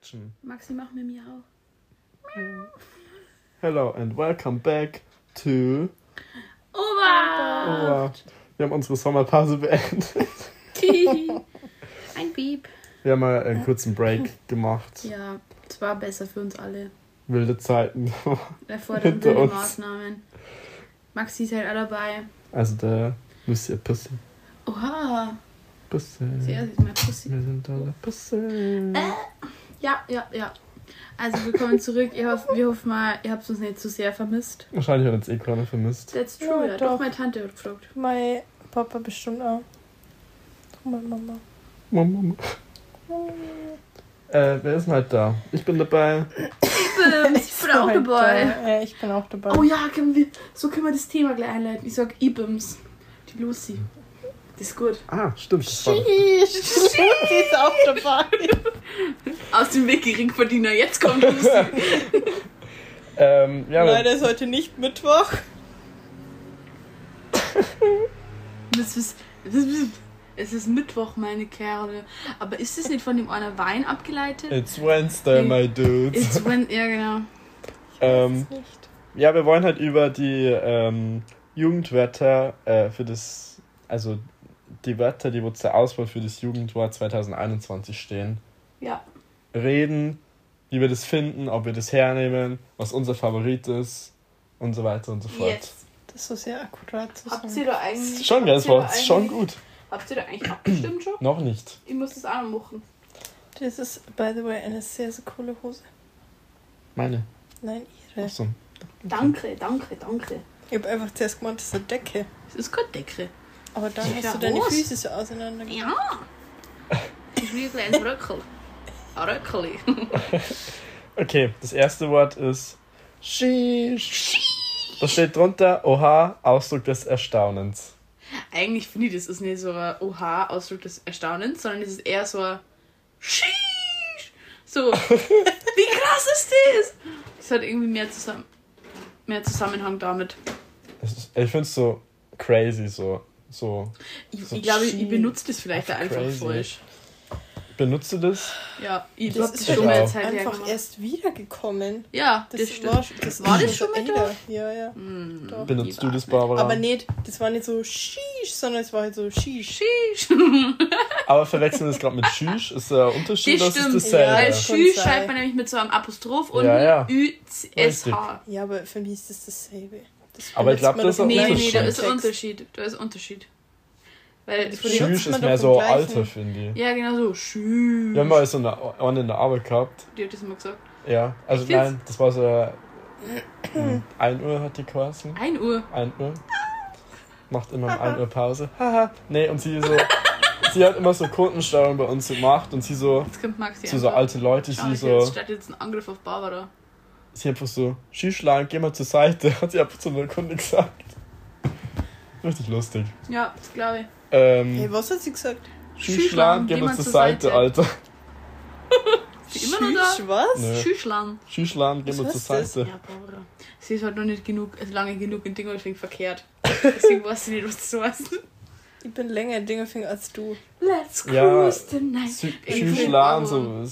Action. Maxi, mach mir Miau. Hello and welcome back to. Ober! Oh, wir haben unsere Sommerpause beendet. Ein Piep. Wir haben mal einen kurzen Break gemacht. Ja, es war besser für uns alle. Wilde Zeiten. Erfordern wilde uns. Maßnahmen. Maxi ist halt auch dabei. Also der Lucia Pussy. Oha. Pussy. Sehr ist mein Pussy. Wir sind alle Pussy. Äh. Ja, ja, ja. Also willkommen zurück. Ich hoffe, wir hoffen mal, ihr habt uns nicht zu sehr vermisst. Wahrscheinlich hat uns eh keiner vermisst. That's true, Ja, ja. Doch, doch. meine Tante hat gefragt. Mein Papa bestimmt auch. Oh, meine Mama. Mama. Äh, wer ist denn halt da? Ich bin dabei. Ibims, ich bin auch halt dabei. Da. Ja, ich bin auch dabei. Oh ja, können wir, so können wir das Thema gleich einleiten. Ich sag Ibims. Die Lucy. Das ist gut. Ah, stimmt. Das war, Sheesh. Sie ist auch dabei. Aus dem Weg Geringverdiener. Jetzt kommt Lucy. ähm, ja, Leider ist heute nicht Mittwoch. Das ist, das ist, es ist Mittwoch, meine Kerle. Aber ist das nicht von dem einer Wein abgeleitet? It's Wednesday, my dudes. It's when, ja genau. Ähm. Ja, wir wollen halt über die ähm, Jugendwörter äh, für das, also die Wörter, die wo zur Auswahl für das Jugendwort 2021 stehen, Ja. reden, wie wir das finden, ob wir das hernehmen, was unser Favorit ist und so weiter und so fort. Jetzt. Das ist so sehr akkurat zu Habt ihr da eigentlich. Schon, das ihr da Wort ist schon eigentlich- gut. Habt ihr da eigentlich abgestimmt schon? Noch nicht. Ich muss das auch noch machen. Das ist, by the way, eine sehr, sehr coole Hose. Meine. Nein, ihre. Achso. Danke, danke, danke. Ich habe einfach zuerst gemeint, das ist eine Decke. Es ist keine Decke. Aber dann hast du deine? Füße so auseinander Ja. Ist wie ein Röckel. Ein Röckeli. Okay, das erste Wort ist Sheesh. Da steht drunter, oha, Ausdruck des Erstaunens. Eigentlich finde ich, das ist nicht so ein Oha-Ausdruck des Erstaunens, sondern es ist eher so ein Sheesh. So, wie krass ist das? Das hat irgendwie mehr, zusammen, mehr Zusammenhang damit. Es ist- Ich finde es so crazy, so. So. Ich, So ich glaube, ich benutze das vielleicht Einfach einfach crazy. falsch. Benutzt du das? Ja, ich Das habe ist das schon mal auch Zeit einfach gemacht. erst wiedergekommen. Ja, Das, das, stimmt. war, das War ist das schon so mit älter. Ja, ja. Hm, Doch. Benutzt du das. Barbara? Aber nicht, das war nicht so Shish, sondern es war halt so Shish. Sheesh. Aber verwechseln wir das gerade mit Schüsch? Ist der Unterschied Das ist stimmt. das dasselbe? Ja, das- Kann schreibt man nämlich mit so einem Apostroph und Ja, ja. Ü-S-H. Ja, aber für mich ist das dasselbe. Aber ich benutzt glaub, man das ist Nee, auch nee, nee, da ist ein. Unterschied. Da ist ein Unterschied. Weil man ist mehr so Alter, finde ich. Ja, genau so. Schü. Wir haben mal so eine, eine in der Arbeit gehabt. Die hat das immer gesagt. Ja, also jetzt? nein, das war so. hm, 1 Uhr hat die quasi. 1 Uhr. 1 Uhr. Macht immer um 1 Uhr Pause. Haha. Nee, und sie so. sie hat immer so Kundensteuerung bei uns gemacht und sie so. Jetzt kommt Maxi Zu so alte Leute, sie ich so. Jetzt startet jetzt ein Angriff auf Barbara. Sie einfach so, Schüschlein, geh mal zur Seite, hat sie einfach zu einer Kunde gesagt. Richtig lustig. Ja, das glaube ich. Ähm, Hey, was hat sie gesagt? Schüschlein, geh mal zur Seite, Alter. Ist sie immer noch da? Shish, was? Nö. Schüschlan. Schüschlein, geh Was mal zur? Seite. Ja, Barbara. Sie ist halt noch nicht genug, also lange genug in Dingolfing verkehrt. Deswegen weiß sie nicht, was das heißt. Ich bin länger in Dingelfing als du. Let's Ja, cruise tonight. Sü- Ich Schüschlein, bin so.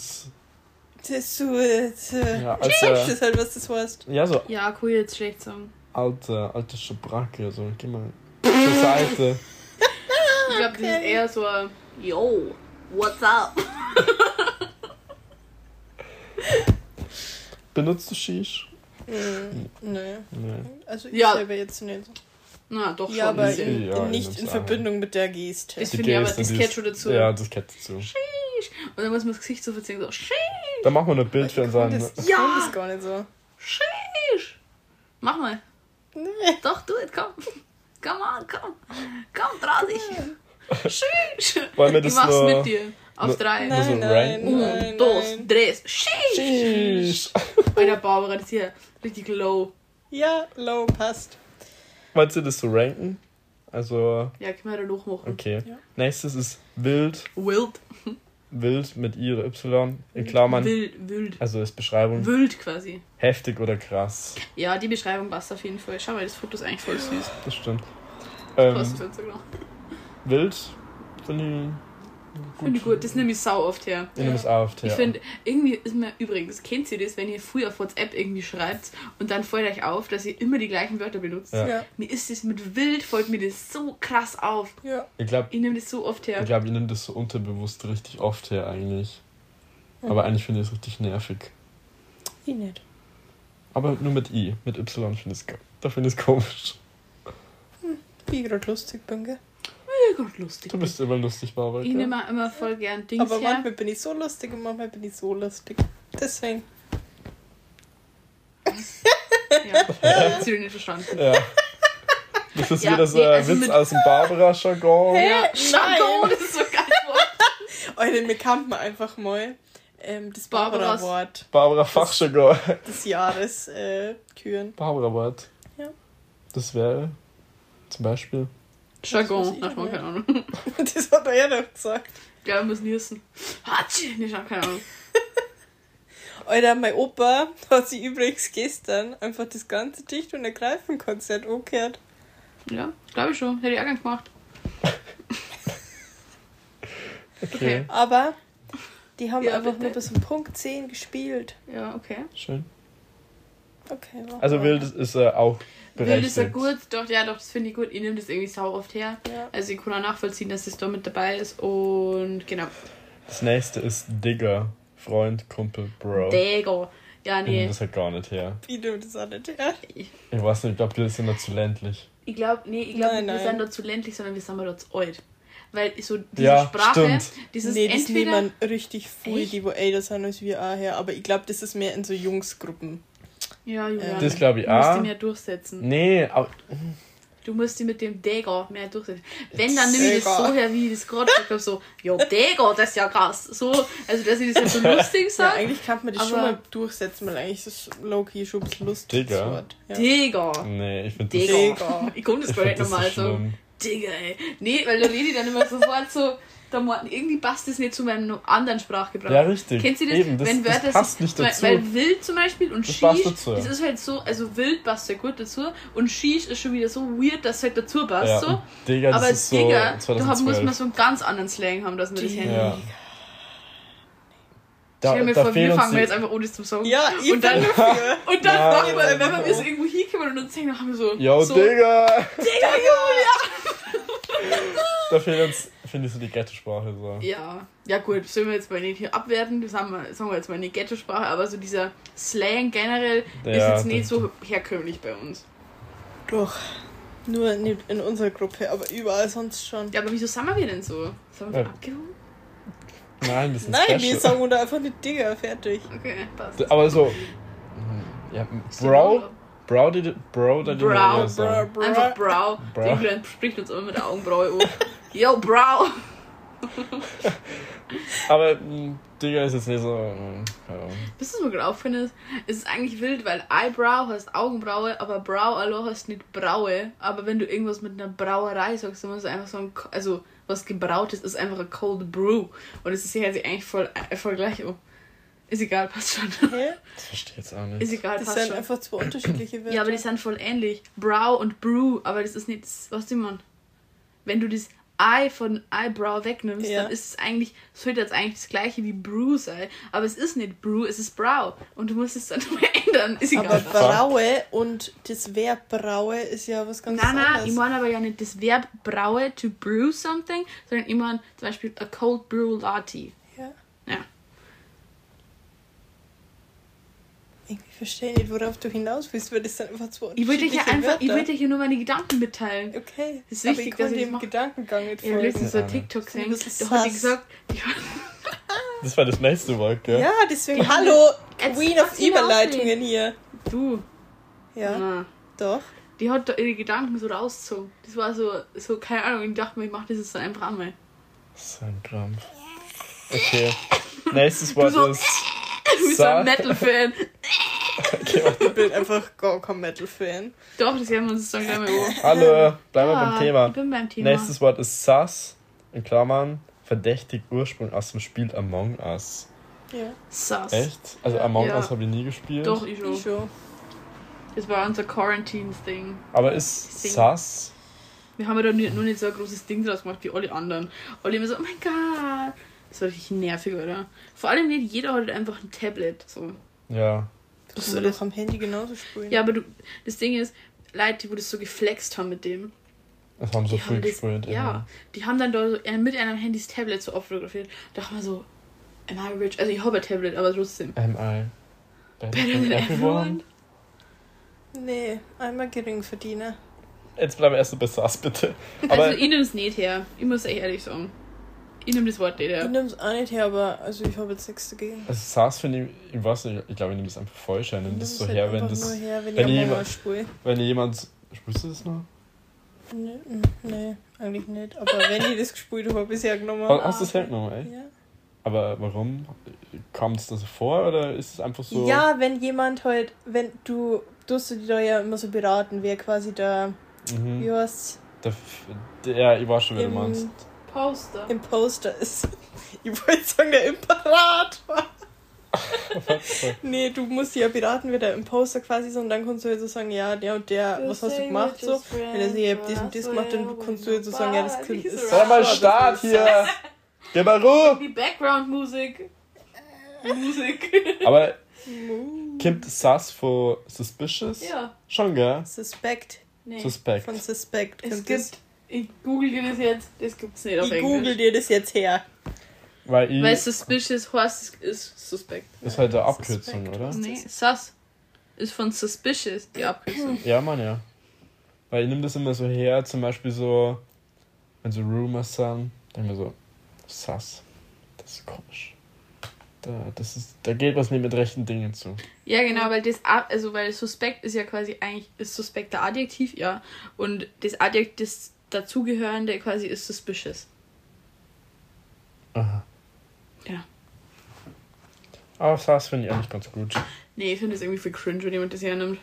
Das ist so. Das äh, Ja, als das ist halt, was das heißt. ja, so Ja, cool, jetzt schlecht sagen. alte, alte Schabracke, so, geh mal zur Seite. Ich glaube, das ist eher so ein Yo, what's up? Benutzt du Shish? Hm, nee. Nee. Also ich Ja. selber jetzt nicht. Na, doch Ja, schon. aber in, Ja, nicht ich in Verbindung mit der Geste. Das finde ich aber, das die gehört schon dazu. Ja, das gehört dazu. Und dann muss man das Gesicht so verziehen, so Sheesh, Dann machen wir ein Bild für Ich unseren. das, ich Ja. das gar nicht so. Sheesh. Mach mal. Nee. Doch, du, it, komm. Komm on, komm. Komm, trau dich. Sheesh. Wollen wir ich das mach's nur- mit dir. Auf nur- drei. Nein, nein, ranken? nein, Un, dos, nein. tres. Sheesh. Shish. Alter, Barbara, das ist hier richtig low. Ja, low passt. Wollt ihr das so ranken? Also, Ja, können wir da hochmachen. okay. Ja. Nächstes ist wild. Wild. Wild mit I oder Y. In Klammern. Wild, wild. Also ist Beschreibung Wild quasi. heftig oder krass. Ja, die Beschreibung passt auf jeden Fall. Schau mal, das Foto ist eigentlich voll süß. Das stimmt. Passt Ähm, Instagram. wild finde Finde ich gut. Das nehme ich sau oft her. Ich nehme es auf. Ich finde, irgendwie ist mir übrigens, kennt ihr das, wenn ihr früher auf WhatsApp irgendwie schreibt und dann fällt euch auf, dass ihr immer die gleichen Wörter benutzt? Ja. Ja. Mir ist das mit wild, fällt mir das so krass auf. Ja. Ich glaube, Ich nehme das so oft her. ich, glaub, ich nehme das so unterbewusst richtig oft her eigentlich. Aber eigentlich finde ich es richtig nervig. Ich nicht. Aber nur mit I. Mit Y finde ich es da finde ich es komisch. Wie ich gerade lustig bin, gell? Ja, Gott, lustig. Du bist immer lustig, Barbara. Ich nehme immer voll gern Dings Aber her. manchmal bin ich so lustig und manchmal bin ich so lustig. Deswegen. Ja, das nicht verstanden. Ja. Das ist Ja, wieder so nee, ein also Witz mit- aus dem Barbara-Jargon. Ja, Nein. Jargon, das ist so geil. Alter, mir kannte man einfach mal ähm, das Barbaras- Barbara-Wort Barbara-Fachjargon. des Jahres äh, küren. Barbara-Wort. Ja. Das wäre zum Beispiel. Jargon, ich nicht. keine Ahnung. Das hat er ja noch gesagt. Ja, wir müssen niesen. Hatschi, nicht, ach, keine Ahnung. Alter, mein Opa hat sich übrigens gestern einfach das ganze Dicht- und Ergreifen-Konzert umgekehrt. Ja, glaube ich schon. Hätte ich auch gern gemacht. Okay. Okay. Aber die haben Ja, einfach bitte. nur bis zum Punkt 10 gespielt. Ja, okay. Schön. Okay, mach Also wild ist er auch Wild ist ja berechtigt. gut, doch, ja, doch, das finde ich gut. Ich nehme das irgendwie sau oft her. Ja. Also ich kann auch nachvollziehen, dass das da mit dabei ist. Und genau. Das nächste ist Digger. Freund, Kumpel, Bro. Dego. Ja, Ich nehme nee. das halt gar nicht her. Wie du das auch nicht her. Ich weiß nicht, ich glaube, die sind noch zu ländlich. Ich glaube, nee, ich glaube, wir nein. sind da zu ländlich, sondern wir sind da zu alt. Weil so diese Ja, Sprache, stimmt. dieses nee, das entweder. nehmen richtig viel, die wo älter sind als wir auch her. Aber ich glaube, das ist mehr in so Jungsgruppen. Ja, Julian. Das glaub ich du musst auch. die mehr durchsetzen. Nee, aber Du musst die mit dem Dego mehr durchsetzen. Wenn, dann nehme ich das so her, wie ich das gerade gesagt habe, so, ja, Dego, das ist ja krass. So, also, dass ich das ja so lustig Ja, sage. eigentlich kann man das schon mal durchsetzen, weil eigentlich ist es low-key schon ein bisschen lustig. Digga. das Wort. Ja. Digga. nee, ich finde das, Digga. Digga. Ich komme das gar nicht das so normal so. schlimm. Digga, ey. Nee, weil da rede ich dann immer sofort so, da mo- irgendwie passt das nicht zu meinem anderen Sprachgebrauch. Ja, richtig. Kennst du das? Eben, das, wenn das Wörter passt sind- nicht weil, dazu. Weil wild zum Beispiel und Das Shish, passt dazu. das ist halt so, also wild passt sehr gut dazu und Shish ist schon wieder so weird, dass es halt dazu passt. ja, so. Digga, das Aber ist so Digga, da 2012. muss man so einen ganz anderen Slang haben, dass man das Digga. hinnimmt. ja. Da, Stell mir da vor, fehlen wir uns fangen die, jetzt einfach ohne zum Song. Ja, ich Und dann- bin dafür. Und dann Ja, machen wir, wenn wir so irgendwo hinkommen und uns singen, dann haben wir so. Yo, so, Digga! Digga, Julia! Da fehlt uns, finde ich, so die Ghetto-Sprache so. Ja, ja gut, sollen wir jetzt mal nicht hier abwerten, das haben wir, sagen wir jetzt mal eine Ghetto-Sprache, aber so dieser Slang generell ist Ja, jetzt nicht so herkömmlich bei uns. Doch. Nur nicht in unserer Gruppe, aber überall sonst schon. Ja, aber wieso sind wir denn so? Sind wir Ja. abgehoben? Nein, das ist Nein, special. wir sagen da einfach nicht Digga, fertig. Okay, passt. Aber so. Ja, Bro, Bro, die, Bro, da die Bro, eher Bro, sagen. bro. Einfach Brow. Bro. Der England spricht uns immer mit der Augenbraue an. Yo, Brow! Aber mh, Digga ist jetzt nicht so. Ahnung. Wisst ihr, was mir gerade auffällt? Es ist eigentlich wild, weil Eyebrow heißt Augenbraue, aber Brow allein heißt nicht Braue. Aber wenn du irgendwas mit einer Brauerei sagst, dann musst du einfach sagen, also was gebrautes ist einfach ein Cold Brew. Und es ist ja sich eigentlich voll, äh, voll gleich. Oh. Ist egal, passt schon. Hä? Das verstehe jetzt auch Ist nicht. egal, Das passt sind schon. einfach zwei unterschiedliche Wörter. Ja, aber die sind voll ähnlich. Brow und Brew, aber das ist nicht, das, was du man. Wenn du das Eye von Eyebrow wegnimmst, Ja. dann ist es eigentlich, sollte jetzt eigentlich das gleiche wie Brew sein. Aber es ist nicht Brew, es ist Brow. Und du musst es dann nur ändern. Ist aber egal. Braue und das Verb Braue ist ja was ganz Nein, nein, anderes. ich meine aber ja nicht das Verb braue, to brew something, sondern ich meine zum Beispiel a cold brew latte. ja. Ja. Irgendwie verstehe ich nicht, worauf du hinaus willst, weil das sind einfach zwei Ich wollte dir hier einfach, ich Wörter. wollte dir hier nur meine Gedanken mitteilen. Okay, Das ist aber wichtig, ich dass ich dem. Gedankengang nicht Ich habe letztens so folgen. ein TikTok gesehen, die sass. gesagt, Das war das nächste Wort, gell? Ja, deswegen, Die hallo, Queen of Überleitungen hier. du, Ja, na, doch. die hat da ihre Gedanken so rausgezogen. Das war so, so keine Ahnung, ich dachte mir, ich mache das jetzt dann einfach einmal. So ein Krampf. Okay. Nächstes Wort so- ist. Du bist so ein Metal-Fan. Ich bin einfach gar kein Metal-Fan. Doch, das werden wir uns dann gleich mal über. Hallo, bleiben wir Ah, beim Thema. Ich bin beim Thema. Nächstes Wort ist Sus. In Klammern. Verdächtig Ursprung aus dem Spiel Among Us. Ja, Sass. Echt? Also Among Ja. Us habe ich nie gespielt. Doch, ich schon. ich schon. Das war unser Quarantine-Ding. Aber ist Sing. Sus Wir haben ja da nur, nur nicht so ein großes Ding draus gemacht wie alle anderen. Alle immer so, oh mein Gott. Das war richtig nervig, oder? Vor allem nicht jeder hat halt einfach ein Tablet. So. Ja. Das Das kann man ist- doch am Handy genauso spielen. Ja, aber du, das Ding ist, Leute, die wo das so geflext haben mit dem, Das haben so die früh haben das, ja, die haben dann da so äh, mit einem Handys Tablet so abfotografiert. Da dachte man so, am I rich? Also ich habe ein Tablet, aber trotzdem. Am I better Better than everyone? everyone. Nee, einmal Geringverdiener. Jetzt bleiben wir erst bei SAS, bitte. Aber also ich nehme es nicht her. Ich muss ehrlich sagen. Ich nehme das Wort nicht Ich her. nehme es auch nicht her, aber also ich habe jetzt nichts dagegen. also SAS finde ich, ich weiß nicht, ich glaube, ich nehme das einfach falsch ein. Ich nehme das so halt her, wenn das, Nur her, wenn, wenn ich jemand- mal spiele. wenn jemand, spielst du das noch? Nee, nee, eigentlich nicht. Aber wenn ich das gespielt habe, bisher genommen. Hast hast du das hergenommen, ey? Ja. Aber warum? Kommt es da so vor oder ist es einfach so? ja, wenn jemand halt, wenn du, tust du die da ja immer so beraten, wer quasi da, Mhm. wie heißt Der, ja, ich weiß schon, wer du im, meinst. Poster. im Poster ist. Ich wollte sagen, der Imperator. Nee, du musst ja beraten, wer der im Poster quasi so und dann kannst du halt so sagen, ja, der und der, was hast du gemacht so? Wenn er sagt, ich hab dies und gemacht, dann kannst du halt so sagen, ja, das Kind ist. Sei mal Start hier! Geh mal Ruhe! Die Background-Musik. Musik. Aber kommt SAS von Suspicious? ja. Schon, gell? Suspect. Nee. Suspect. Von Suspect. es gibt. Ich google dir das jetzt. Das gibt's nicht auf Ich Englisch. google dir das jetzt her. Weil ich. Weil suspicious heißt, ist suspect. ist halt eine Abkürzung, Suspect. oder? Nee, sus ist von suspicious die Abkürzung. Ja, Mann, ja. Weil ich nehme das immer so her, zum Beispiel so, wenn so Rumors sind, dann mir so, sass. Das ist komisch. Da, das ist, da geht was nicht mit rechten Dingen zu. Ja, genau, weil das also weil suspekt ist ja quasi eigentlich ist suspekt der Adjektiv, ja. Und das Adjektiv, das dazugehörende quasi ist suspicious. Aha. Ja. Aber sass finde ich eigentlich ganz gut. Nee, ich finde das irgendwie für cringe, wenn jemand das hernimmt.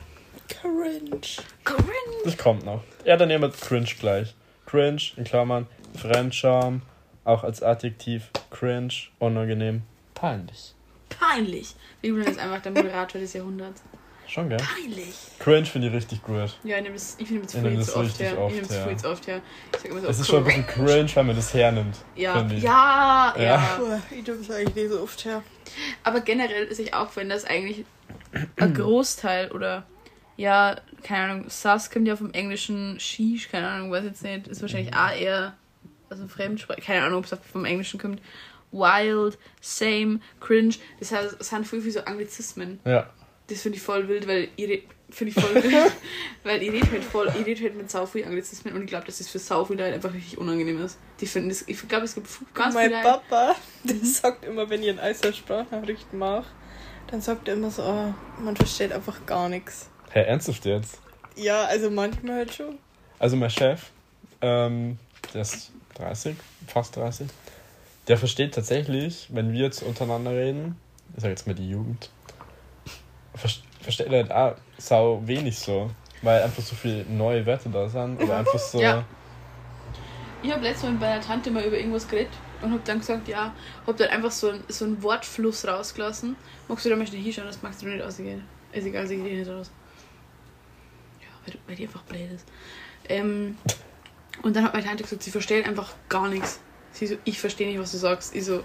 Cringe. Cringe! Das kommt noch. Ja, dann nehmen wir cringe gleich. Cringe, in Klammern, Fremdscham, auch als Adjektiv, cringe, unangenehm, peinlich. Peinlich! Wir nehmen jetzt einfach der Moderator des Jahrhunderts. Schon, gell? Peinlich! Cringe finde ich richtig gut. Ja, ich nehme das, ich nehme das nehme zu das oft richtig her. oft ich nehme das her. früh zu oft her. Ich sag immer so, Es ist schon ein bisschen cringe, wenn man das hernimmt. Ja, ja, ja, Ja. Ich tue es eigentlich nicht so oft her. Aber generell ist ich auch, wenn das eigentlich ein Großteil oder ja, keine Ahnung, Sus kommt ja vom englischen Sheesh, keine Ahnung, weiß jetzt nicht, ist wahrscheinlich Mhm. A eher, also Fremdsprache, keine Ahnung, ob es vom Englischen kommt. Wild, same, cringe, das heißt, es sind viel, viel so Anglizismen. Ja. Das finde ich voll wild, weil ihr re- finde ich voll wild, weil ihr redet halt voll, ihr redet halt mit sau viel Anglizismen und ich glaube, dass das für sau viele Leute einfach richtig unangenehm ist. Die finden das, ich glaube, es gibt ganz mein viele Leute, Papa, der sagt immer, wenn ich einen Eiser Sprachnachrichten mache, dann sagt er immer so, oh, man versteht einfach gar nichts. Hä, ernsthaft jetzt? Ja, also manchmal halt schon. Also mein Chef, ähm, der ist 30, fast 30, der versteht tatsächlich, wenn wir jetzt untereinander reden, ich sag jetzt mal die Jugend, versteht er halt auch sau wenig so, weil einfach so viele neue Wörter da sind, oder einfach so, Ja. Ich habe letztes Mal mit meiner Tante mal über irgendwas geredet und habe dann gesagt, ja, habe dann einfach so, ein, so einen Wortfluss rausgelassen. Magst du da mal schnell hinschauen, das magst du nicht ausgehen. Ist egal, sie geht nicht raus. Ja, weil, weil die einfach blöd ist. Ähm, und dann hat meine Tante gesagt, sie versteht einfach gar nichts. Sie so, ich verstehe nicht, was du sagst. Ich so,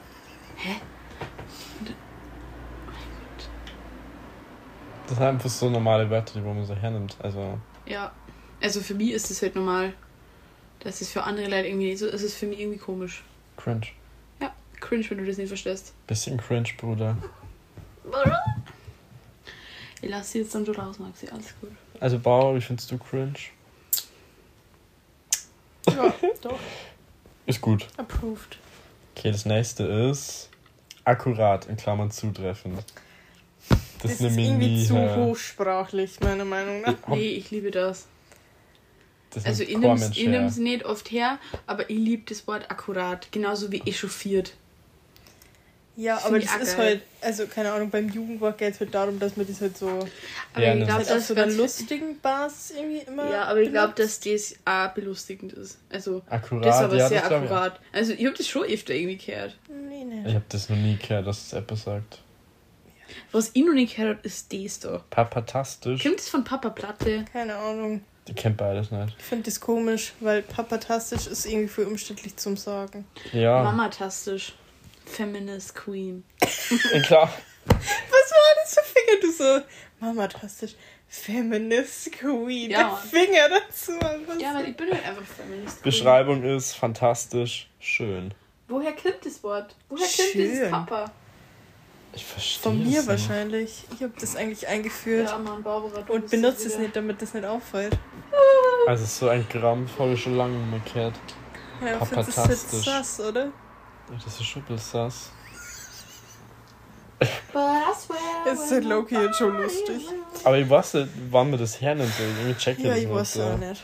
hä? Und, oh mein Gott. Das sind einfach so normale Wörter, die wo man so hernimmt, also, Ja, also für mich ist das halt normal. Das ist für andere Leute irgendwie nicht so. Es ist für mich irgendwie komisch. cringe. Ja, cringe, wenn du das nicht verstehst. Bisschen cringe, Bruder. Ich lasse sie jetzt dann so raus, Maxi. Alles gut. Also Bauer, wie findest du cringe? Ja, doch. Ist gut. Approved. Okay, das nächste ist akkurat, in Klammern zutreffend. Das, Das, ist irgendwie zu äh, hochsprachlich, meiner Meinung nach. Nee, ich liebe das. Das Also ich nehme ich nimm's nicht oft her, aber ich liebe das Wort akkurat. Genauso wie echauffiert. Ja, Find aber das ist geil. halt, also keine Ahnung, beim Jugendwort geht es halt darum, dass man das halt so Aber Ja, ich glaube, halt auf dass so einer lustigen Basis irgendwie immer. Ja, aber ich glaube, dass das auch belustigend ist. Also, Akkurat, das ist aber ja, sehr das akkurat. Also, ich habe das schon öfter irgendwie gehört. Nee, nee. Ich habe das noch nie gehört, dass es etwas sagt. Was ich noch nicht gehört habe, ist das da. Papatastisch. Kommt das von Papa Platte? Keine Ahnung. Die kennt beides nicht. Ich finde das komisch, weil Papatastisch ist irgendwie für umständlich zum Sagen. Ja. Mamatastisch. Feminist Queen. Ja, klar. Was war das für Finger? Du so, Mamatastisch. Feminist Queen. Ja, Der. Finger dazu. Was Ja, weil ich bin halt einfach Feminist Queen. Beschreibung ist fantastisch schön. Woher kommt das Wort? Woher kommt dieses. Papa? Ich verstehe Von mir es nicht. wahrscheinlich. Ich habe das eigentlich eingeführt. Ja, Mann, Barbara. Und benutze es nicht, damit das nicht auffällt. Also so ein Gramm voll schon lange gehört. Ja, finde das Papatastisch. sass, oder? Das ist schon ein bisschen sass. Es ist Loki jetzt schon lustig. Aber ich weiß nicht, wann man das hernimmt. soll. Irgendwie check ich Ja, das ich weiß auch nicht.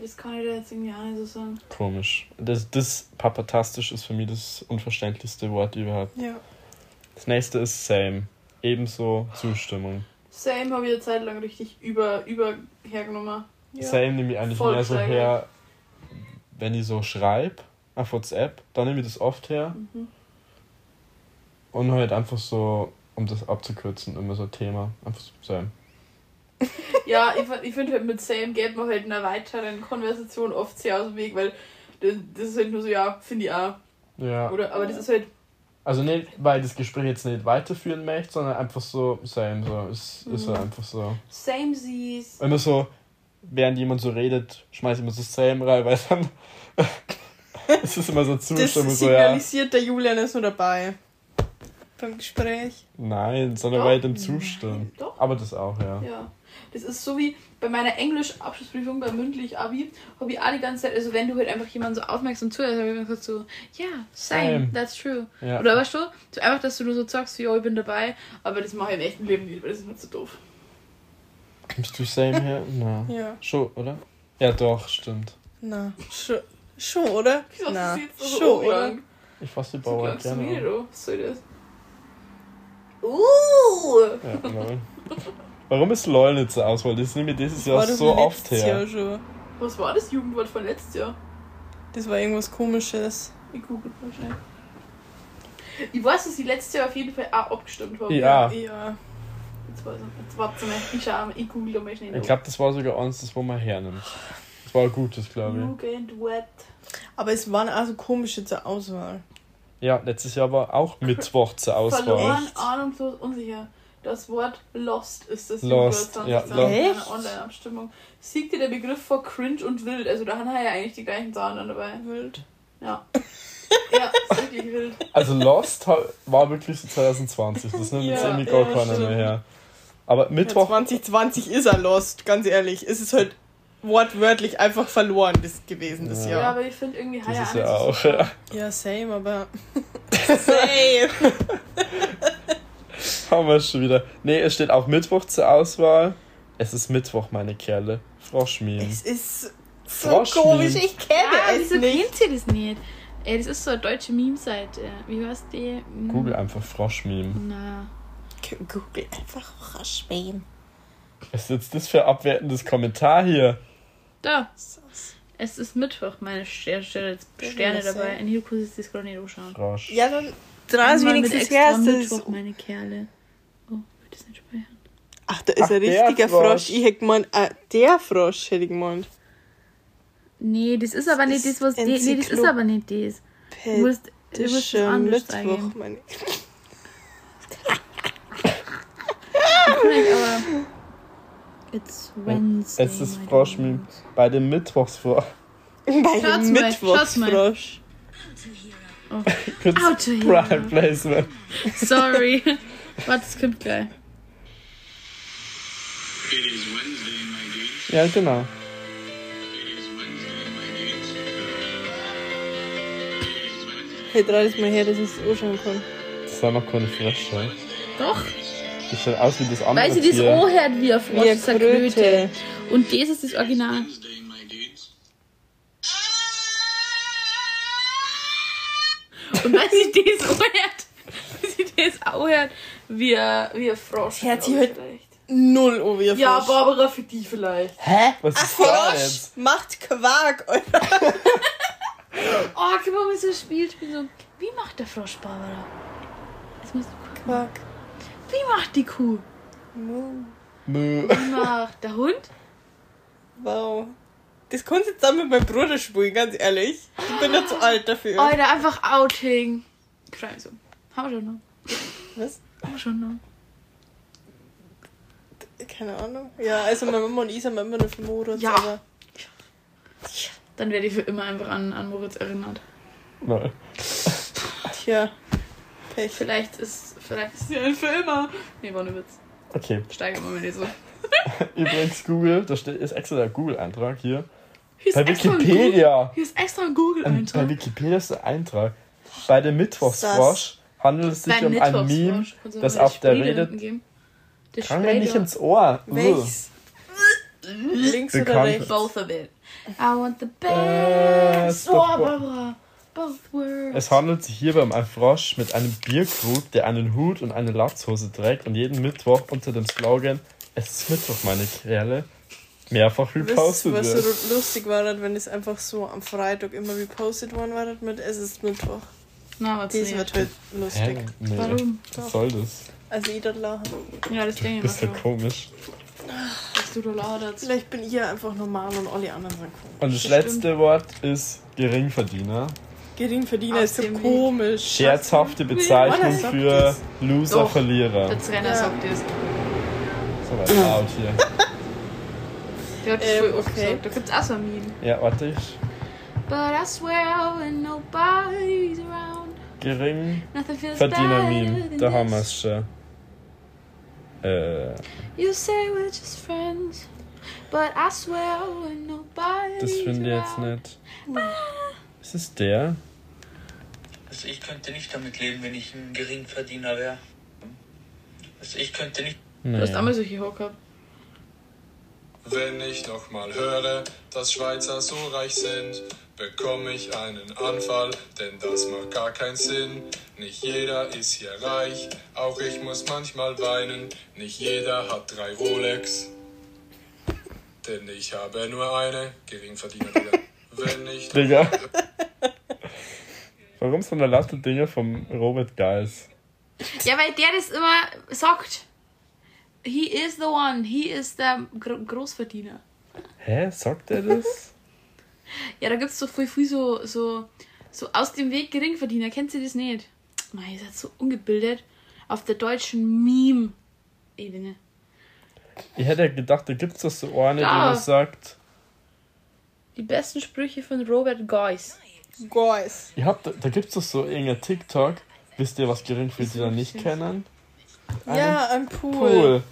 Das kann ich da jetzt irgendwie auch nicht so sagen. Komisch. Das, das Papatastisch ist für mich das unverständlichste Wort überhaupt. Ja. Das nächste ist same. Ebenso Zustimmung. Same habe ich eine Zeit lang richtig über, über hergenommen. ja. Same nehme ich eigentlich Voll mehr so her, wenn ich so schreibe auf WhatsApp, dann nehme ich das oft her. Mhm. Und halt einfach so, um das abzukürzen, immer so Thema. Einfach so same. Ja, ich, ich finde halt mit Same geht man halt in einer weiteren Konversation oft sehr aus dem Weg, weil das, das ist halt nur so, ja, finde ich auch. Ja. Oder, aber das ist halt, Also nicht, weil das Gespräch jetzt nicht weiterführen möchte, sondern einfach so same. So. Es ist Mhm. halt einfach so. same sees. Immer so, während jemand so redet, schmeiß ich immer so same rein, weil dann. es ist immer so Das Zustimmung, so ja. signalisiert, der Julian ist nur dabei. Beim Gespräch. Nein, sondern Doch. weil ich dem zustimme. Doch. Aber das auch, ja. Ja. Das ist so wie bei meiner Englisch-Abschlussprüfung beim mündlich Abi, habe ich auch die ganze Zeit, also wenn du halt einfach jemanden so aufmerksam zuhörst, habe ich immer gesagt so, ja, same, Same. that's true. ja. Oder weißt du, so einfach, dass du nur so sagst, ja, ich bin dabei, aber das mache ich im echten Leben nicht, weil das ist mir zu doof. Kommst du same her? Na. Ja. Schon, oder? Ja, doch, stimmt. Na, schon, schon oder? Wieso Na, so schon, oder? umgegangen? Ich fasse die So Bauer du gerne. mir, du. Was soll das? Uh! Ja, lol. Warum ist LOL nicht zur Auswahl? Das nehme ich dieses Jahr war so oft her. Jahr schon. Was war das Jugendwort von letztes Jahr? Das war irgendwas komisches. Ich google mal schnell. Ich weiß, dass ich letztes Jahr auf jeden Fall auch abgestimmt habe. Ja. Ja. Jetzt, weiß ich, jetzt warte mal, ich schau mal, ich google da mal schnell. Ich glaube, das war sogar eins, das wo man hernimmt. Das war ein gutes, glaube Jugendwort. Aber es waren also komische zur Auswahl. ich. Ja, letztes Jahr war auch Mittwoch zur Auswahl. Verloren, ahnungslos, unsicher. Das Wort Lost ist das Lost, ja, 2020 Lost. in einer Online-Abstimmung. Siegt dir der Begriff vor cringe und wild? Also da haben wir ja eigentlich die gleichen Zahlen dann dabei. Wild. Ja. ja, ist wirklich wild. Also Lost war wirklich so 2020. Das nimmt jetzt Ja, irgendwie gar ja, keiner mehr her. Aber Ja, Mittwoch. 2020 ist er lost, ganz ehrlich. Es ist halt wortwörtlich einfach verloren das gewesen, das Ja. Ja, Jahr. aber ich finde irgendwie Das Haya ist auch ja auch. Ja. Ja, same, aber. same. Haben wir schon wieder. Nee, es steht auch Mittwoch zur Auswahl. Es ist Mittwoch, meine Kerle. Froschmeme. Es ist so Froschmeme. komisch, ich kenne Ja, es wieso nicht. kennt ihr das nicht? Ey, das ist so eine deutsche Meme-Seite. Wie heißt die? Hm, Google einfach Froschmeme. Na. Google einfach Froschmeme. Was ist jetzt das für ein abwertendes Kommentar hier? Da. Es ist Mittwoch, meine Sterne, Sterne, Sterne dabei. In Hilko ist das gerade nicht anschauen. Frosch. Ja, dann mit wenigstens her. ist Mittwoch, meine Kerle. Oh, das nicht speichern? Ach, da ist Ach, ein richtiger Frosch. Frosch. Ich hätte gemeint, ah, der Frosch hätte ich gemeint. Nee, das ist aber nicht das, was. Nee, nee, das ist aber nicht das. Du musst, du musst das anders Mittwoch, eingeben. meine Vielleicht aber. It's Wednesday. Es ist my Froschmeme. Bei dem Mittwochs vor. Bei Schaut's dem mal, schaut's mal. Mittwochsfrosch. Kurz Auto hier. Prime Placement. Sorry. Warte, es kommt gleich. Is Wednesday. Hey, dreh das mal her, dass ich es anschauen kann. Das war noch keine Frösche. Doch, Das schaut aus wie das andere weil sie das. O hört wie ein Frosch, eine Kröte. Kröte. Und das ist das Original. Und weil sie das auch hört, sie das auch hört, wie ein, wie ein Frosch. Hört sie halt-. Null oh, wie ein Ja. Barbara für die vielleicht. Hä? Was ist da Frosch jetzt? macht Quark, Alter. Oh, guck mal, wie so ein Spiel spielt. So, wie macht der Frosch, Barbara? Jetzt musst du gucken. Quark. Wie macht die Kuh? Mu. Mö. Wie macht der Hund? Wow. Das kannst du jetzt dann mit meinem Bruder spielen, ganz ehrlich. Ich bin da zu alt dafür. Alter, einfach Outing. Scheiße. Haben wir schon noch. Was? Haben wir schon noch. Keine Ahnung. Ja, also meine Mama und ich haben immer nur für Moritz, Ja. aber Dann werde ich für immer einfach an, an Moritz erinnert. Nein. tja, Pech. Vielleicht ist, vielleicht ist sie ein für immer. Nee, war nur Witz. Okay. Steigern wir mal nicht so. Übrigens, Google, da steht, ist extra der Google-Eintrag hier. Hier Bei Wikipedia. Hier ist extra ein Und bei Google-Eintrag. Wikipedia ist der Eintrag. Bei dem Mittwochsfrosch handelt es sich um ein. Meme, das auf der Sprayde Rede. hinten geben? Das Kann mir nicht ins Ohr. Welches? Links oder rechts? Both of it. I want the Best best. Oh, of both. Barbara. Both words. Es handelt sich hierbei um einen Frosch mit einem Bierkrug, der einen Hut und eine Latzhose trägt und jeden Mittwoch unter dem Slogan Es ist Mittwoch, meine Kerle, mehrfach repostet ihr, was wird. so lustig war, das, wenn es einfach so am Freitag immer repostet worden war, das mit Es ist Mittwoch. Na, was Das nicht. wird halt lustig. Hä? Nee. Warum? Was soll das? Also ich das lachen. Ja, das Ding Bist ist ja komisch. dass du da laudert. Vielleicht bin ich ja einfach normal und alle anderen sind komisch. Und das Das letzte Wort ist Geringverdiener. Geringverdiener Aus ist so dem Weg. komisch. Scherzhafte Bezeichnung sagt für das? Loser, Doch. Verlierer. Der Trainer Ja. sagt das. So weit laut hier. Der hat das Ähm, voll oft okay. gesagt. Da gibt's auch so ein Meme. Ja, warte ich. But I swear when nobody's around, nothing feels Geringverdiener better Meme. than Da haben wir this. es schon. Äh, You say we're just friends, but I swear when nobody's das finde ich jetzt nicht. Ist es der? Also ich könnte nicht damit leben, wenn ich ein Geringverdiener wäre. Also ich könnte nicht. Du hast einmal solche gehabt. Wenn ich nochmal höre, dass Schweizer so reich sind, bekomme ich einen Anfall, denn das macht gar keinen Sinn. Nicht jeder ist hier reich, auch ich muss manchmal weinen. Nicht jeder hat drei Rolex, denn ich habe nur eine Geringverdiener. Digga. Wenn ich Digga. Warum so eine laute Dinge vom Robert Geis? Ja, weil der das immer sagt. He is the one. He is der Gro Großverdiener. Hä? Sagt er das? Ja, da gibt's so voll viel so, so, so aus dem Weg Geringverdiener. Kennt ihr das nicht? Nein, ihr seid so ungebildet. Auf der deutschen Meme-Ebene. Ich hätte gedacht, da gibt es doch so eine, die Ja. was sagt. Die besten Sprüche von Robert Geuss. Guys. Ihr habt, da, da gibt es doch so irgendein TikTok. Wisst ihr, was Geringverdiener nicht kennen? Ja, ein Pool. Cool.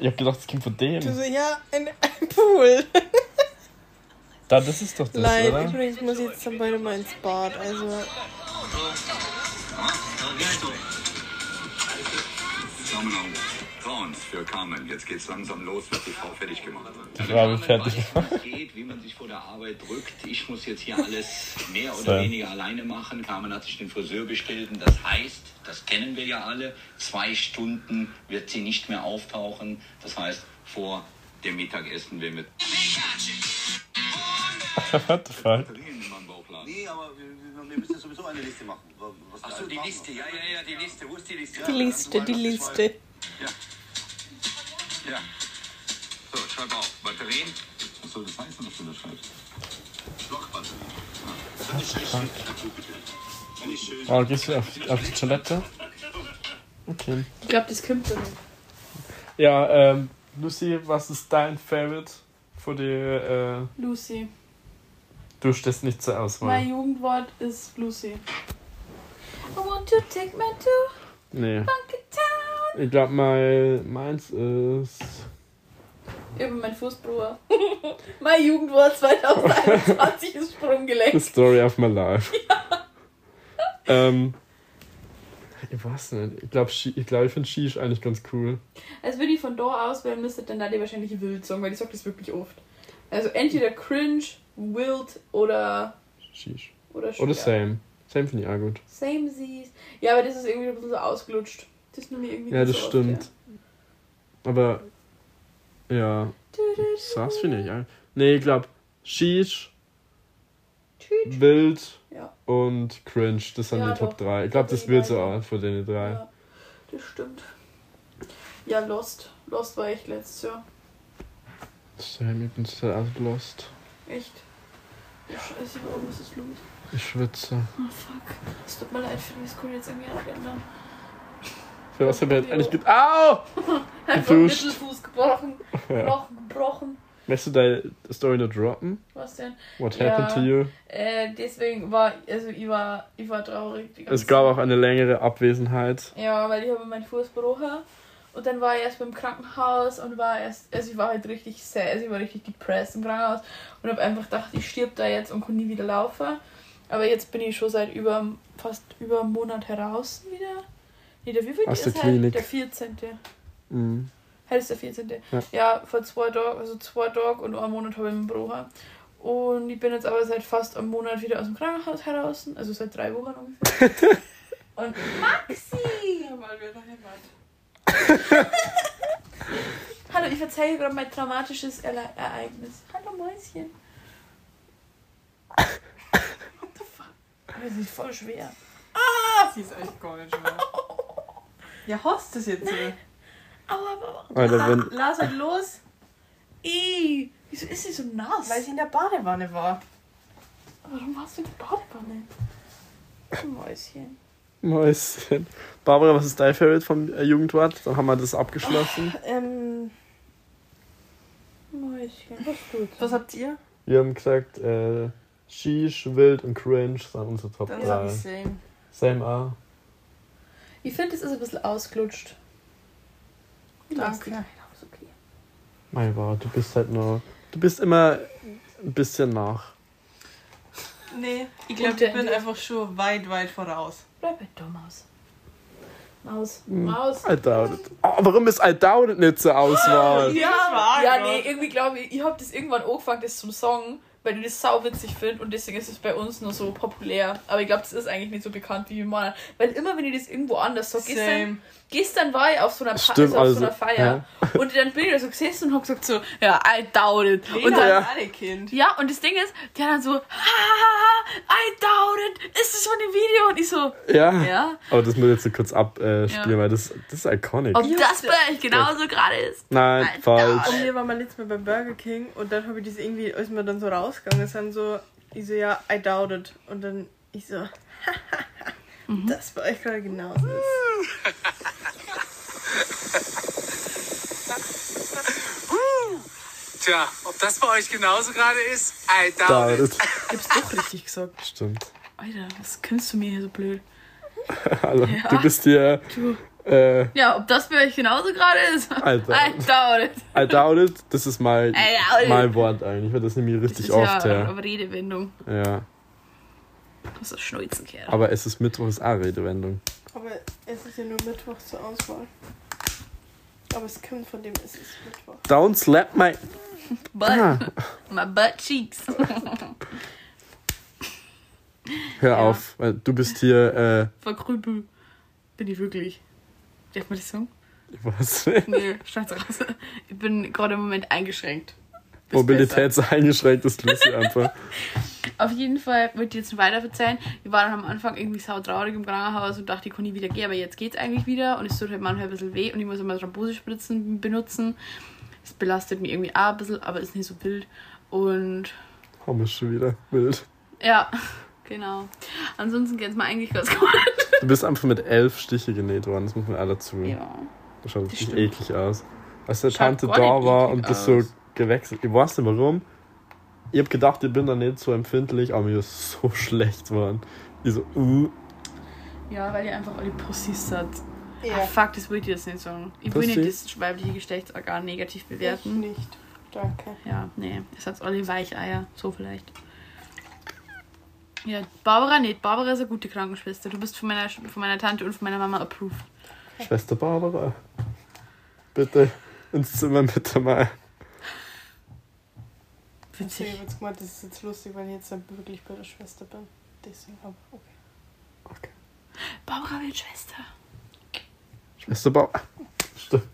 Ich hab gedacht, das kommt von Du dem. so, ja, ein, ein Pool. Da, das ist doch das, Nein, oder? übrigens muss ich jetzt dann beide mal ins Bad. Also. Frauen für Carmen. Jetzt geht's langsam los, wird die Frau fertig gemacht. Die Frau wird fertig Es geht, wie man sich vor der Arbeit drückt. Ich muss jetzt hier alles mehr oder So. weniger alleine machen. Carmen hat sich den Friseur bestellt. Und das heißt, das kennen wir ja alle, zwei Stunden wird sie nicht mehr auftauchen. Das heißt, vor dem Mittagessen werden wir What the fuck? Nee, aber wir, wir müssen sowieso eine Liste machen. Achso, die. Liste. Ja, ja, ja, die Liste. Wo ist die Liste? die Liste, die Liste. Ja. Ja. So, schreib auf. Batterien. Was soll das heißen, was du da schreibst? Oh, gehst du auf, auf die Toilette? Okay. Ich glaube, das kommt dann. Ja, ähm, Lucy, was ist dein Favorite für die, äh, Lucy. Du stehst nicht zur Auswahl. Mein Jugendwort ist Lucy. I want to take me to Nee. Funky Town. Ich glaube, mein, meins ist. Über mein Fußbruder. mein Jugendwort 2021 ist The Sprunggelenk. Story of my life. ähm. Ich weiß nicht. Ich glaube, ich, glaub, ich finde Shish eigentlich ganz cool. Also wenn ich von da auswählen müsste, dann da die wahrscheinlich wild sagen, weil ich sag das wirklich oft. Also entweder cringe, wild oder Shish. oder Oder ja. Same. Same finde ich auch gut. Same seas. Ja, aber das ist irgendwie ein bisschen so ausgelutscht. Das ist nur irgendwie Ja, das so stimmt. Oft, Aber. Ja. ja. Sass finde ich. Nee, ich glaube, Shish, Tschüss. Wild Ja. und Cringe. Das sind Ja, die Top doch. 3. Ich glaube, das wird so auch von den drei. Ja, das stimmt. Ja, Lost. Lost war echt letztes Jahr. Sam, ich bin total ausgelost. Echt? Ja, scheiße, warum ist das los? Ich schwitze. Oh fuck. Es tut mir leid für die School jetzt irgendwie abändern. Für was haben wir jetzt eigentlich get... Au! Einfach. Mittelfuß gebrochen. Ja. Gebrochen, gebrochen. Möchtest du deine Story noch droppen? Was denn? What Ja. happened to you? Äh, deswegen war, also ich war, ich war traurig. Es gab Zeit. auch eine längere Abwesenheit. Ja, weil ich habe meinen Fuß gebrochen. Und dann war ich erst beim Krankenhaus und war erst, also ich war halt richtig sad, also ich war richtig depressed im Krankenhaus und habe einfach gedacht, ich stirb da jetzt und kann nie wieder laufen. Aber jetzt bin ich schon seit über, fast über einem Monat heraus wieder. Nee, der wievielte Aus der ist Klinik. halt? Der 14. Mhm. Heute ist der 14. Ja. Ja, vor zwei Tagen, also zwei Tage und einen Monat habe ich mich gebrochen. Und ich bin jetzt aber seit fast einem Monat wieder aus dem Krankenhaus heraus, also seit drei Wochen ungefähr. und Maxi! Mal wieder Heimat. Hallo, ich erzähle gerade mein traumatisches Erle Ereignis. Hallo Mäuschen. What the fuck? Das ist voll schwer. Sie ist echt gar nicht schwer. Ja, hast du das jetzt? Nein. Aua, aua. Alter, wenn, Lass halt los, Ih, wieso ist sie so nass? weil sie in der Badewanne war. Warum hast du die Badewanne? Mäuschen. Mäuschen. Barbara, was ist dein Favorite vom äh, Jugendwort? Dann haben wir das abgeschlossen. Ähm, Mäuschen, was tut's? was habt ihr? Wir haben gesagt, äh, Sheesh, Wild und Cringe sind unsere Top Dann 3. sag ich same. Same A. Ich finde, es ist ein bisschen ausgelutscht. Danke. Nein, ist okay. Mein Gott, du bist halt nur. Du bist immer ein bisschen nach. Nee, ich glaube, ich bin einfach schon weit, weit voraus. Bleib bei der Maus. Maus. Hm. Maus. I doubt it. Oh, warum ist I doubt it nicht zur Auswahl? Ja, war ja, nee, irgendwie glaube ich, ich habe das irgendwann angefangen, das zum Song, weil ich das sau witzig finde und deswegen ist es bei uns nur so populär. Aber ich glaube, das ist eigentlich nicht so bekannt wie wir meinen. Weil immer, wenn ich das irgendwo anders sage, gestern, Same. Gestern war ich auf so einer, Stimmt, also auf also, so einer Feier und dann bin ich da so gesessen und habe gesagt so, ja, I doubt it. Und Lena dann, Ja. Kind. ja, und das Ding ist, der dann so, ha, ha, ha, I doubt it, ist das von dem Video? Und ich so, Ja. ja, Aber das muss ich jetzt so kurz abspielen, Ja. weil das, das ist iconic. ob Ja, das bei euch genauso gerade ist. Nein, I falsch. Und wir waren mal letztes Mal beim Burger King und dann habe ich das irgendwie, als wir dann so rausgegangen sind, so, ich so, ja, I doubt it. Und dann ich so, das bei euch gerade genauso ist. Tja, ob das bei euch genauso gerade ist, I doubt it. Ich hab's doch richtig gesagt. Stimmt. Alter, was kennst du mir hier so blöd? Hallo, Ja. du bist hier. Du. Äh, Ja, ob das bei euch genauso gerade ist? I doubt I it. doubt it. I doubt it. Das ist mein, mein Wort eigentlich, weil das nämlich Das richtig ist oft ja eine Redewendung. Ja. Das ist Schnulzenkerl. Aber es ist Mittwoch, ist auch Redewendung. Aber es ist ja nur Mittwoch zur Auswahl. Aber es kommt von dem, es ist Mittwoch. Don't slap my. Butt. Ah, My butt cheeks. hör Ja. auf, weil du bist hier. Äh, Verkrüppel. Bin ich wirklich. Darf man das sagen? was? Nee, scheiße raus. Ich bin gerade im Moment eingeschränkt. Bis Mobilität so eingeschränkt ist Lucy einfach. Auf jeden Fall ich jetzt weiter verzeihen. Wir waren am Anfang irgendwie sautraurig im Krankenhaus und dachte, ich kann nie wieder gehen, aber jetzt geht's eigentlich wieder und es tut halt manchmal ein bisschen weh und ich muss immer Thrombosespritzen benutzen. Das belastet mich irgendwie auch ein bisschen, aber ist nicht so wild. Und Haben wir schon wieder wild. ja, genau. Ansonsten geht's mir eigentlich ganz gut. Du bist einfach mit elf Stiche genäht worden, das muss man auch dazu. Ja. Das schaut Das richtig stimmt. eklig aus. Als der Tante da war und das so. Gewechselt. Ich weiß nicht warum. Ich hab gedacht, ich bin da nicht so empfindlich, aber mir ist so schlecht geworden. Ich so, uh, Ja, weil ihr einfach alle Pussys seid. Ah, Ja, fuck, das wollte ich jetzt nicht sagen. Ich will Pussy? nicht das weibliche Geschlechtsorgan negativ ich bewerten. nicht. Danke. Ja, nee, das hat alle Weicheier, so vielleicht. Ja, Barbara nicht. Barbara ist eine gute Krankenschwester. Du bist von meiner, von meiner Tante und von meiner Mama approved. Schwester Barbara. Bitte ins Zimmer mit mal. Ich habe Witzig. jetzt gemeint, das ist jetzt lustig, weil ich jetzt dann wirklich bei der Schwester bin. Deswegen aber okay. Barbara wird Schwester. Schwester Barbara. Stimmt.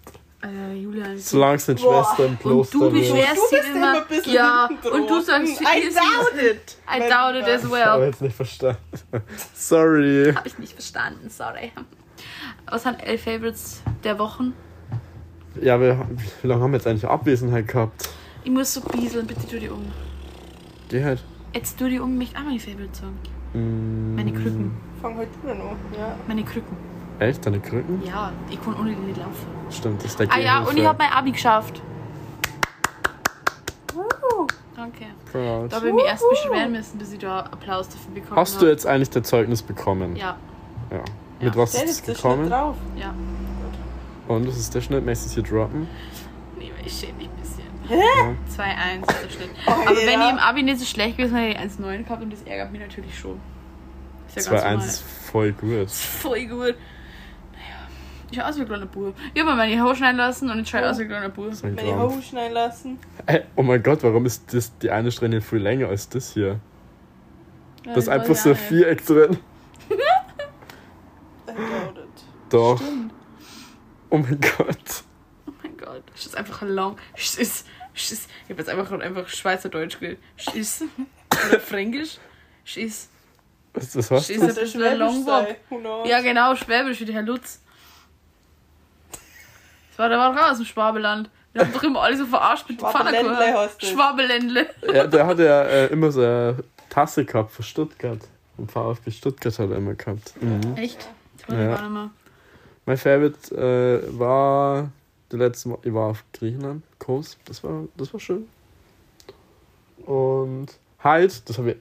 Äh, Julian. Solange es nicht Boah. Schwester im und Kloster du beschwerst Du sie bist immer. immer ein bisschen ja, und du sagst, I doubt it. I doubt it as Ich habe well. jetzt nicht verstanden. Sorry. Hab ich nicht verstanden, sorry. Was sind elf Favorites der Wochen? Ja, wir, wie lange haben wir jetzt eigentlich Abwesenheit gehabt? Ich muss so bieseln, bitte tu die um. Geh halt. Jetzt tu die um, mich auch meine Favorite sagen. Mm, Meine Krücken. Fang heute du dann an. Ja. Meine Krücken. Echt? Deine Krücken? Ja, ich kann ohne die nicht laufen. Stimmt, das ist der Ah ja, und ich habe mein Abi geschafft. Danke. Proud. Da habe ich mich erst beschweren müssen, bis ich da Applaus dafür bekommen habe. Hast du jetzt eigentlich dein Zeugnis bekommen? Ja, ja. Mit was Der ist ist es der Schnitt gekommen? drauf. ja. Und was ist der Schnitt? Möchtest du es hier droppen? Nee, weil ich schäme mich. Ja. 2-1 ist der Schnitt. Oh, Aber wenn ja. ich im Abi nicht so schlecht gewesen wäre, hätte ich 1-9 gehabt und das ärgert mich natürlich schon. Ist ja ganz 2-1 normal. ist voll gut. Voll gut. Naja, ich schaue aus wie ein kleiner Bub. Ich habe mir meine Haare schneiden lassen und ich schaue aus wie ein kleiner Bub. Das ist Meine. Haare schneiden lassen. Ey, oh mein Gott, warum ist das die eine Strähne viel länger als das hier? Ja, Da ist das einfach so ein. Viereck drin. I doubt it. Doch. Stimmt. Oh mein Gott. Oh mein Gott, es ist einfach lang. Es ist, ist, ich habe jetzt einfach, einfach Schweizerdeutsch geredet. Ist, oder Fränkisch. Ist, Was, was hast es du? ist ein Longbob. Ja, genau, Schwäbisch wie der Herr Lutz. Das war, der war doch auch aus dem Schwabeland. Wir haben doch immer alle so verarscht mit dem Schwabeländle Pfannkuchen. Schwabeländle. Ja, der hat ja äh, immer so eine Tasse gehabt von Stuttgart. Und VfB Stuttgart hat er immer gehabt. Mhm. Echt? Das weiß Ja. nicht mehr. Mein Favorite äh, war die letzte Mal, ich war auf Griechenland, Kos, das war, das war schön. Und halt, das habe ich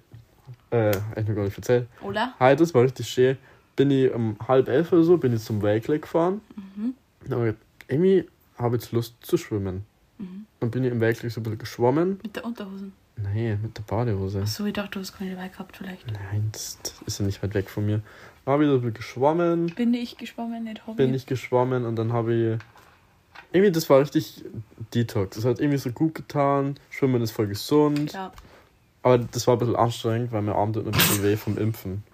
äh, eigentlich gar nicht erzählt. Oder? Halt, das war richtig schön. Bin ich um halb elf oder so, bin ich zum Wägle gefahren. Mhm. Und hab ich gedacht, irgendwie habe ich jetzt Lust zu schwimmen. Mhm. Dann bin ich im Wägle so ein bisschen geschwommen. Mit der Unterhosen. Nein, mit der Badehose. Achso, ich dachte, du hast keine dabei gehabt, vielleicht. Nein, das, das ist ja nicht weit weg von mir. Dann habe ich so ein bisschen geschwommen. Bin ich geschwommen, nicht Hobby. bin ich geschwommen und dann habe ich. Irgendwie, das war richtig Detox. Das hat irgendwie so gut getan. Schwimmen ist voll gesund. Klar. Aber das war ein bisschen anstrengend, weil mein Arm tut ein bisschen weh vom Impfen.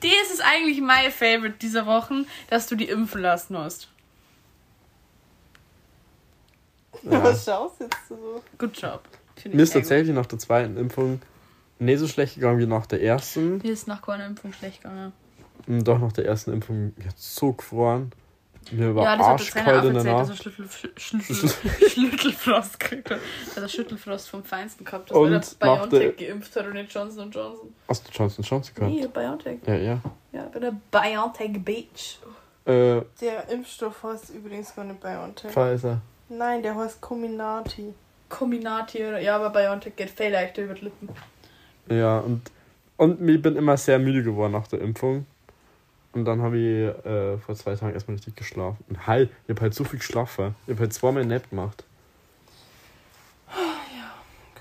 Das ist eigentlich mein Favorite dieser Wochen, dass du die impfen lassen hast. Ja. Was schaust jetzt so? Good job. Mir ist sehr gut. tatsächlich nach der zweiten Impfung nicht so schlecht gegangen wie nach der ersten. Mir ist nach keiner Impfung schlecht gegangen. Und doch nach der ersten Impfung jetzt so gefroren. Mir war ja, das der erzählt, dass er Schlüsselfrost gekriegt hat. Dass er Schüttelfrost vom Feinsten gehabt hat, weil er BioNTech geimpft hat und nicht Johnson Johnson. Hast du Johnson Johnson gehabt? Nee, BioNTech. Ja, ja. Ja, bei der BioNTech Beach. Äh, Der Impfstoff heißt übrigens gar nicht BioNTech. Pfizer. Nein, der heißt Comirnaty. Kombinati oder ja, aber BioNTech geht viel leichter über die Lippen. Ja, und, und ich bin immer sehr müde geworden nach der Impfung. Und dann habe ich äh, vor zwei Tagen erstmal richtig geschlafen. Und halt, ich habe halt so viel geschlafen. Ich habe halt zweimal Nap gemacht. Können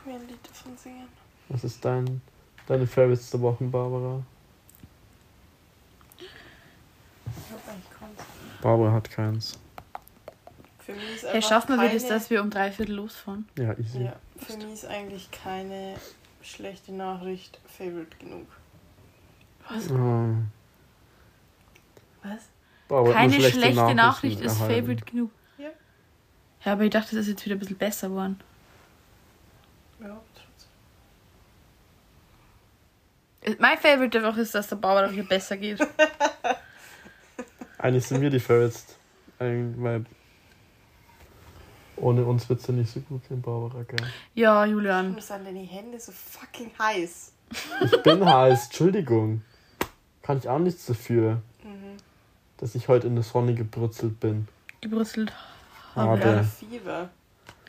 wir ein Lied davon singen? Was ist dein, deine Favorites der Wochen, Barbara? Ich hab eigentlich keins. Barbara hat keins. Für mich ist Hey, schaffen wir das, dass wir um drei Viertel losfahren? Ja, easy. Ja, für mich ist eigentlich keine schlechte Nachricht Favorite genug. Oh. Was? Hat Keine nur schlechte, Nachrichten Nachricht ist erhalten. Favorite genug. Ja. Ja, aber ich dachte, das ist jetzt wieder ein bisschen besser geworden. Ja, Mein Favorite der Woche ist, dass der Bauer wieder besser geht. Eigentlich sind wir die Favorites. Eigentlich, Weil ohne uns wird es ja nicht so gut gehen, Barbara, gell? Ja, Warum Julian. sind deine Hände so fucking heiß? Ich bin heiß, Entschuldigung. Kann ich auch nichts dafür, Mhm. Dass ich heute in der Sonne gebrutzelt bin. Gebrüsselt. Aber- Ja, Fieber.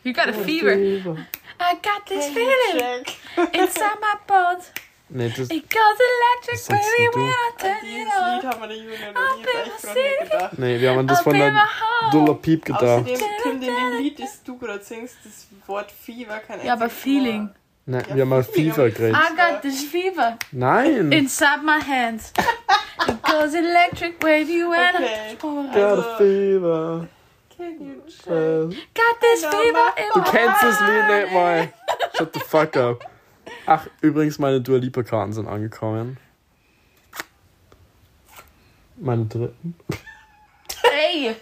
You got a fever. I got this feeling Check. inside my bones. Nee, das, It goes electric, baby, when du? I turn Dieses it Lied on. haben wir der Julian und ich echt gedacht. nee, wir haben das von der. Dulla Piep gedacht. Außerdem, Tim, in dem Lied, das du gerade singst, das Wort Fieber kein Ja, aber Feeling. Mal. Nein, wir haben mal Fever. FIFA geredet. I got this fever Nein! inside my hands. It goes electric, wavy when Okay. I oh, Got Also- a fever. Can you check? Äh, got this fever in Du my kennst das Lied nicht mal. Shut the fuck up. Ach, übrigens, meine Dua Lipa Karten sind angekommen. Meine dritten. Ey!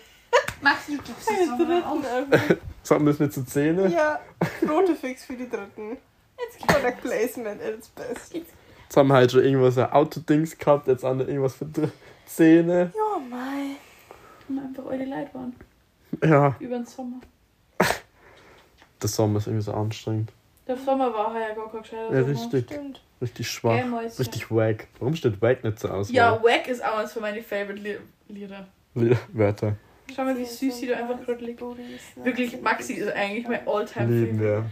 Max, du tust das Die dritten öffnen. Sagen das nicht zu Zähne? Ja, rote Fix für die dritten. Product Placement at its best. Jetzt haben wir halt schon irgendwas ein Autodings gehabt, jetzt andere irgendwas für Zähne. Ja, mei. Und einfach eure Leid waren. Ja, Über den Sommer. der Sommer ist irgendwie so anstrengend. Der Sommer war ja gar kein gescheiter Ja, Sommer. richtig. Stimmt. Richtig schwach. Gell, Mäuschen? Richtig wack. Warum steht wack nicht zur Auswahl? Ja, Wack ist auch eins von meinen Favorite Li- Lieder. Li- Wörter. Schau mal, wie süß sie da einfach gerade liegt. Wirklich, Maxi ist eigentlich mein Alltime Lieben Favorite. wir.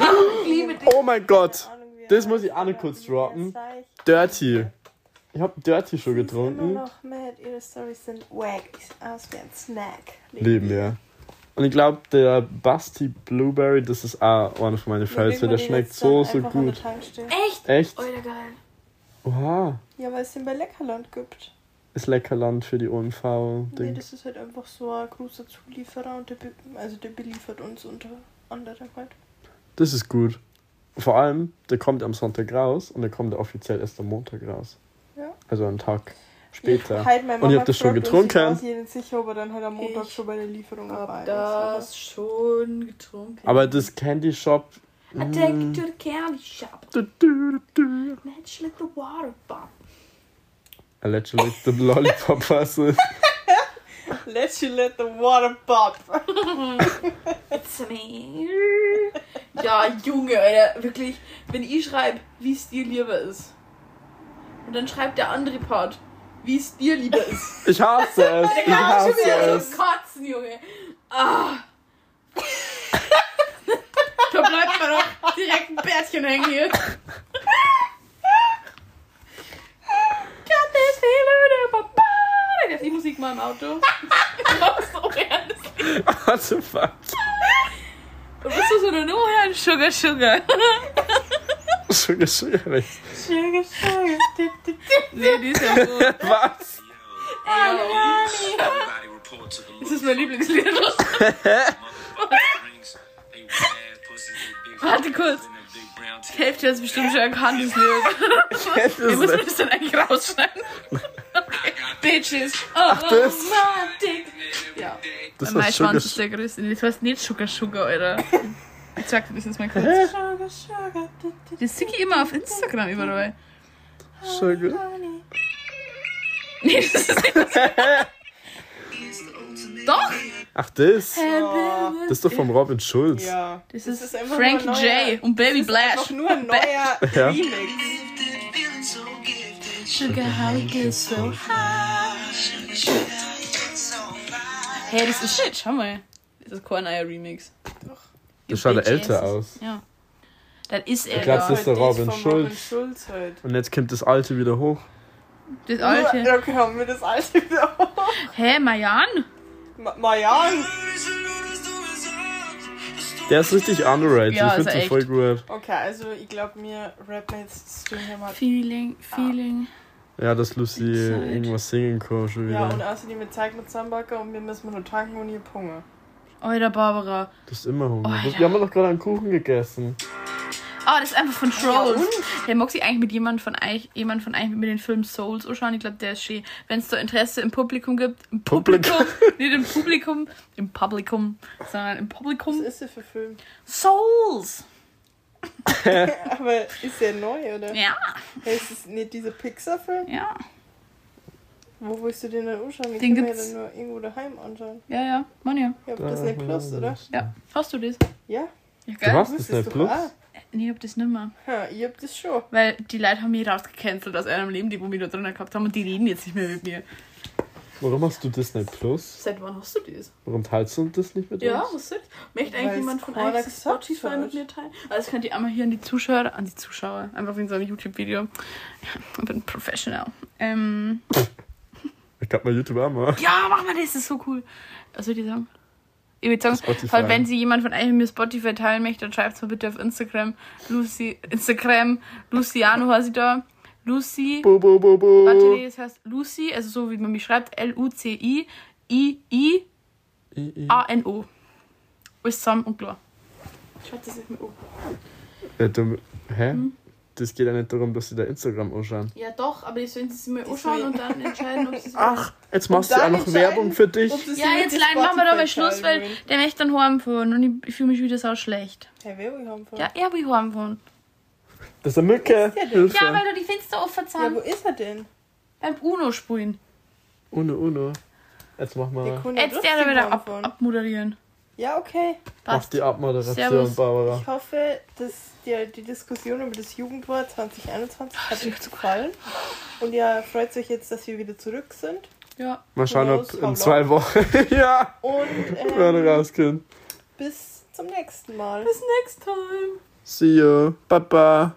Ich liebe dich. Oh mein Gott! Das muss ich auch noch kurz droppen. Dirty. Ich hab Dirty schon Immer getrunken. noch mad, ihre Storys sind wack. Ist aus wie ein Snack. Lieben wir. Und ich glaube, der Basti Blueberry, das ist auch einer von meinen Favorites, weil der schmeckt so, so gut. Echt? Echt? Alter, geil. Oha. Ja, weil es den bei Leckerland gibt. Ist Leckerland für die OMV. Nee, Ding. das ist halt einfach so ein großer Zulieferer und der, be also der beliefert uns unter anderem halt. Das ist gut. Vor allem, der kommt am Sonntag raus und der kommt offiziell erst am Montag raus. Ja. Also einen Tag später. Ich, halt und ich Mama hab das schon Ich getrunken. war sich nicht sicher, ob er dann halt am Montag Ich schon bei der Lieferung dabei Hab ist. aber- das schon getrunken. Aber das Candy Shop. I take mm, you to the candy shop. du, du, du. Let's let the water pop. Allegedly the Lollipop es. Let you let the water pop. It's me. Ja, Junge, Alter, wirklich, wenn ich schreibe, wie es dir lieber ist. Und dann schreibt der andere Part, wie es dir lieber ist. Ich hasse es. Da Ich kann man schon hasse wieder es. so kotzen, Junge. Ah. da bleibt mir doch direkt ein Bärtchen hängen hier. Got this feeling in my body. Das ist die Musik mal im Auto. so ernst. What the fuck? Und bist du so eine Nummer hören? Sugar, Sugar. Sugar, sugar. nicht. Sugar, sugar. di. Nee, die ist ja so. Was? Das ist mein Lieblingslied. Warte kurz. Die Hälfte hat es bestimmt schon erkannt, das Lied. Wie muss nicht. das denn eigentlich rausschneiden? Bitches. Oh, das? my dick. Ja. Das mein Schwanz ist der größte. Das heißt nicht Sugar Sugar, Alter. Ich sag dir das jetzt mal kurz. Sugar, sugar. Das sehe ich immer auf Instagram überall. sugar. Nee, das ist nicht das. Doch! Ach, das? Oh. Das ist doch vom Robin Schulz. Ja. Das Das ist, ist Frankie neuer- J und Baby Blash. Einfach nur ein neuer. Remix. Sugar, how we get so high. Hey, das ist shit, schau mal. Das ist kein neuer Remix. Das schaut älter aus. Ja. Das ist er Ich glaub, ja. das ist der Robin von Robin Schulz. Schulz halt. Und jetzt kommt das alte wieder hoch. Das alte. Ja, okay, haben wir das alte wieder. Hä, Mayan? Ma- Mayan. Der ist richtig underrated. Ja, ich ist finde den echt. voll gut. Okay, also ich glaube mir rappen jetzt Stringhammer. Feeling, feeling. Ja, dass Lucy irgendwas singen kann schon Ja, und wieder. außerdem mit Zeig mit Zambacker und wir müssen nur tanken und hier Hunger. Alter, Barbara. Du hast immer Hunger. Alter. Wir haben doch gerade einen Kuchen gegessen. Ah, das ist einfach von Trolls. und? Der mag sich eigentlich mit jemand von euch, jemand von euch mit den Film Souls anschauen. Ich glaube, der ist schön. Wenn es da Interesse im Publikum gibt, im Publikum. Publikum, nicht im Publikum, im Publikum, sondern im Was Publikum. ist der für Film? Souls! Aber ist der neu, oder? Ja, Hey, ist es nicht dieser Pixar-Film? ja, Wo willst du den dann anschauen? Den Den, kann man ja gibt's- dann nur irgendwo daheim anschauen. ja, ja, Mann, ja. Ja, aber das ist nicht Plus, oder? Ja, hast du das? Ja, Ja, Du geil. hast das nicht du plus? auch. Nee, ich hab das nimmer. Ja, ich hab das schon. Weil die Leute haben mich rausgecancelt aus einem Leben, die wo mich da drin gehabt haben und die reden jetzt nicht mehr mit mir. Warum hast du Disney Plus? Seit wann hast du das? Warum teilst du das nicht mit Ja, uns? was ist? Möchte Weil's eigentlich jemand von euch Spotify mit mir teilen? Also das könnt ihr einmal hier an die Zuschauer, an die Zuschauer, einfach wie in so einem YouTube-Video. Ich bin professional. Ähm, Ich glaube mal YouTube auch mal. ja, mach mal das, das ist so cool. Was soll ich sagen? Ich würde sagen, halt, wenn sie jemand von euch mit mir Spotify teilen möchte, dann schreibt es mal bitte auf Instagram. Lucy, Instagram, Luciano heißt sie da. Lucy, Bo, bo, bo, bo. warte, nee, das heißt Lucy, also so wie man mich schreibt, L-U-C-I-I-I I, I. A-N-O. Alles zusammen und klar. Schaut das nicht mehr an. Ja, hä? Hm? Das geht ja nicht darum, dass sie da Instagram anschauen. Ja, doch, aber die sollen es mir anschauen und dann entscheiden, ob sie es Ach, jetzt machst du auch noch Werbung für dich. Ja, jetzt machen wir doch mal Spotify Schluss, weil der möchte dann heimfahren und ich, fühle mich wieder so schlecht. Hey, wer will von? Ja, er will heimfahren. Das ist eine Mücke. Hilfe. Ja, weil du die Fenster offen Ja, wo ist er denn? Beim Uno spielen. Uno, Uno. Jetzt mach kann ja Jetzt der wieder ab, abmoderieren. Ja, okay. Mach Passt. die Abmoderation, Servus. Barbara. Ich hoffe, dass dir die Diskussion über das Jugendwort 2021 hat euch gefallen. Und ihr freut euch jetzt, dass wir wieder zurück sind. Ja. Mal schauen, ob in zwei Wochen. ja, Und ähm, rausgehen. bis zum nächsten Mal. Bis next time. See you. Baba.